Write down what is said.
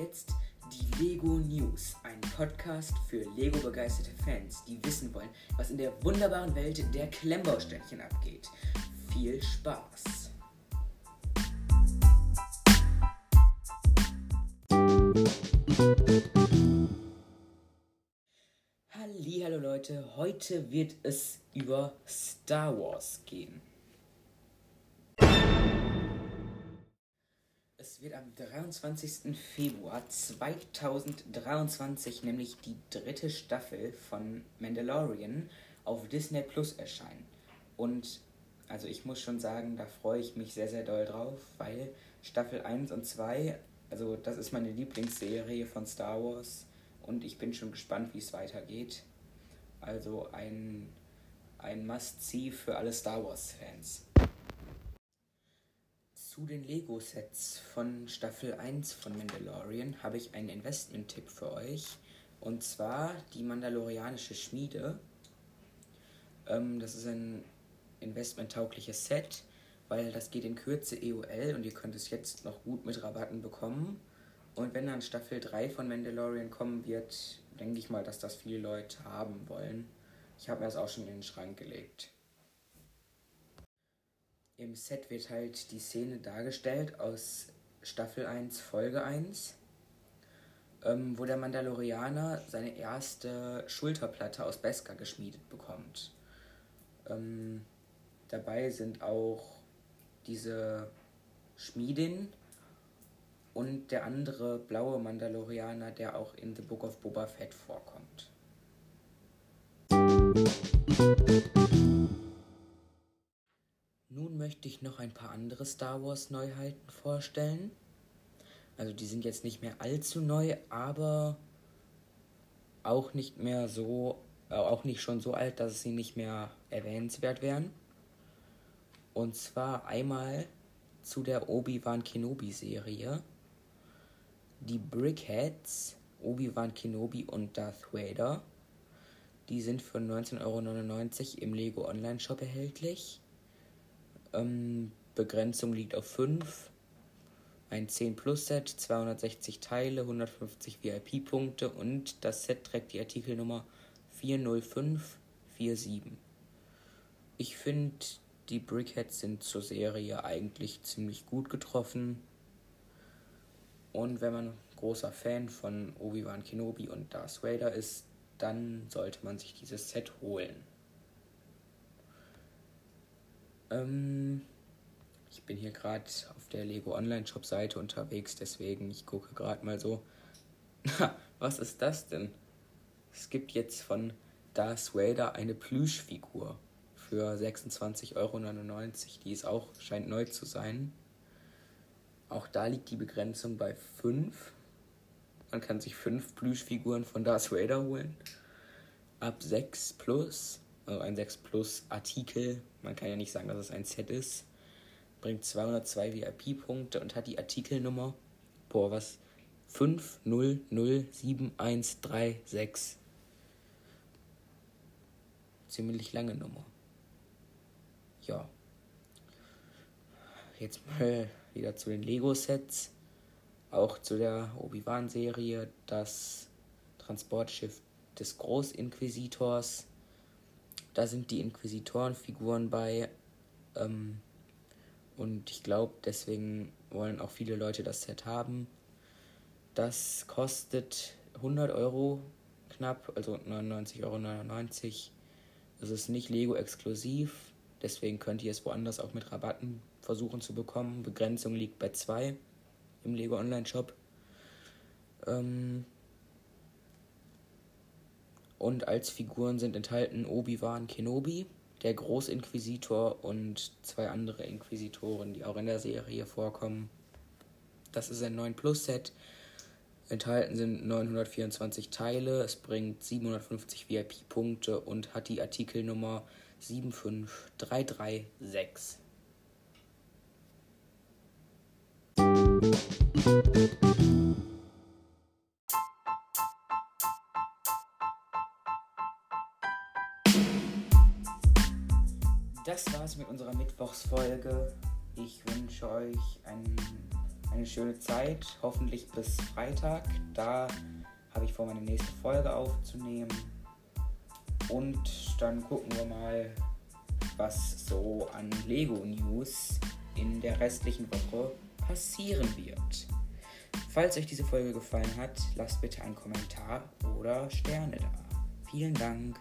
jetzt die Lego News, ein Podcast für Lego-begeisterte Fans, die wissen wollen, was in der wunderbaren Welt der Klemmbauständchen abgeht. Viel Spaß! Hallo Leute, heute wird es über Star Wars gehen. Es wird am 23. Februar 2023 nämlich die dritte Staffel von Mandalorian auf Disney Plus erscheinen. Und also ich muss schon sagen, da freue ich mich sehr, sehr doll drauf, weil Staffel 1 und 2, also das ist meine Lieblingsserie von Star Wars und ich bin schon gespannt, wie es weitergeht. Also ein, ein Must-See für alle Star Wars-Fans zu den Lego-Sets von Staffel 1 von Mandalorian habe ich einen Investment-Tipp für euch. Und zwar die Mandalorianische Schmiede. Ähm, das ist ein investmenttaugliches Set, weil das geht in Kürze EOL und ihr könnt es jetzt noch gut mit Rabatten bekommen. Und wenn dann Staffel 3 von Mandalorian kommen wird, denke ich mal, dass das viele Leute haben wollen. Ich habe mir das auch schon in den Schrank gelegt. Im Set wird halt die Szene dargestellt aus Staffel 1, Folge 1, ähm, wo der Mandalorianer seine erste Schulterplatte aus Beskar geschmiedet bekommt. Ähm, dabei sind auch diese Schmiedin und der andere blaue Mandalorianer, der auch in The Book of Boba Fett vorkommt möchte ich noch ein paar andere Star Wars Neuheiten vorstellen. Also die sind jetzt nicht mehr allzu neu, aber auch nicht mehr so, äh, auch nicht schon so alt, dass sie nicht mehr erwähnenswert wären. Und zwar einmal zu der Obi-Wan Kenobi Serie. Die Brickheads, Obi-Wan Kenobi und Darth Vader. Die sind für 19,99 Euro im Lego Online Shop erhältlich. Ähm, Begrenzung liegt auf 5. Ein 10 Plus Set, 260 Teile, 150 VIP-Punkte und das Set trägt die Artikelnummer 40547. Ich finde, die Brickheads sind zur Serie eigentlich ziemlich gut getroffen. Und wenn man großer Fan von Obi-Wan Kenobi und Darth Vader ist, dann sollte man sich dieses Set holen. Ähm, ich bin hier gerade auf der Lego Online Shop Seite unterwegs, deswegen ich gucke gerade mal so. Was ist das denn? Es gibt jetzt von Darth Vader eine Plüschfigur für 26,99 Euro. Die ist auch, scheint neu zu sein. Auch da liegt die Begrenzung bei 5. Man kann sich 5 Plüschfiguren von Darth Vader holen. Ab 6 plus also ein 6 Plus Artikel, man kann ja nicht sagen, dass es ein Set ist, bringt 202 VIP-Punkte und hat die Artikelnummer, boah, was, 5007136. Ziemlich lange Nummer. Ja. Jetzt mal wieder zu den Lego-Sets. Auch zu der Obi-Wan-Serie, das Transportschiff des Großinquisitors da sind die Inquisitorenfiguren bei. Ähm, und ich glaube, deswegen wollen auch viele Leute das Set haben. Das kostet 100 Euro knapp, also 99,99 Euro. Es ist nicht Lego exklusiv, deswegen könnt ihr es woanders auch mit Rabatten versuchen zu bekommen. Begrenzung liegt bei 2 im Lego Online Shop. Ähm, und als Figuren sind enthalten Obi-Wan Kenobi, der Großinquisitor und zwei andere Inquisitoren, die auch in der Serie vorkommen. Das ist ein 9 Plus Set. Enthalten sind 924 Teile, es bringt 750 VIP-Punkte und hat die Artikelnummer 75336. war's mit unserer Mittwochsfolge. Ich wünsche euch einen eine schöne Zeit, hoffentlich bis Freitag. Da habe ich vor, meine nächste Folge aufzunehmen. Und dann gucken wir mal, was so an Lego News in der restlichen Woche passieren wird. Falls euch diese Folge gefallen hat, lasst bitte einen Kommentar oder Sterne da. Vielen Dank.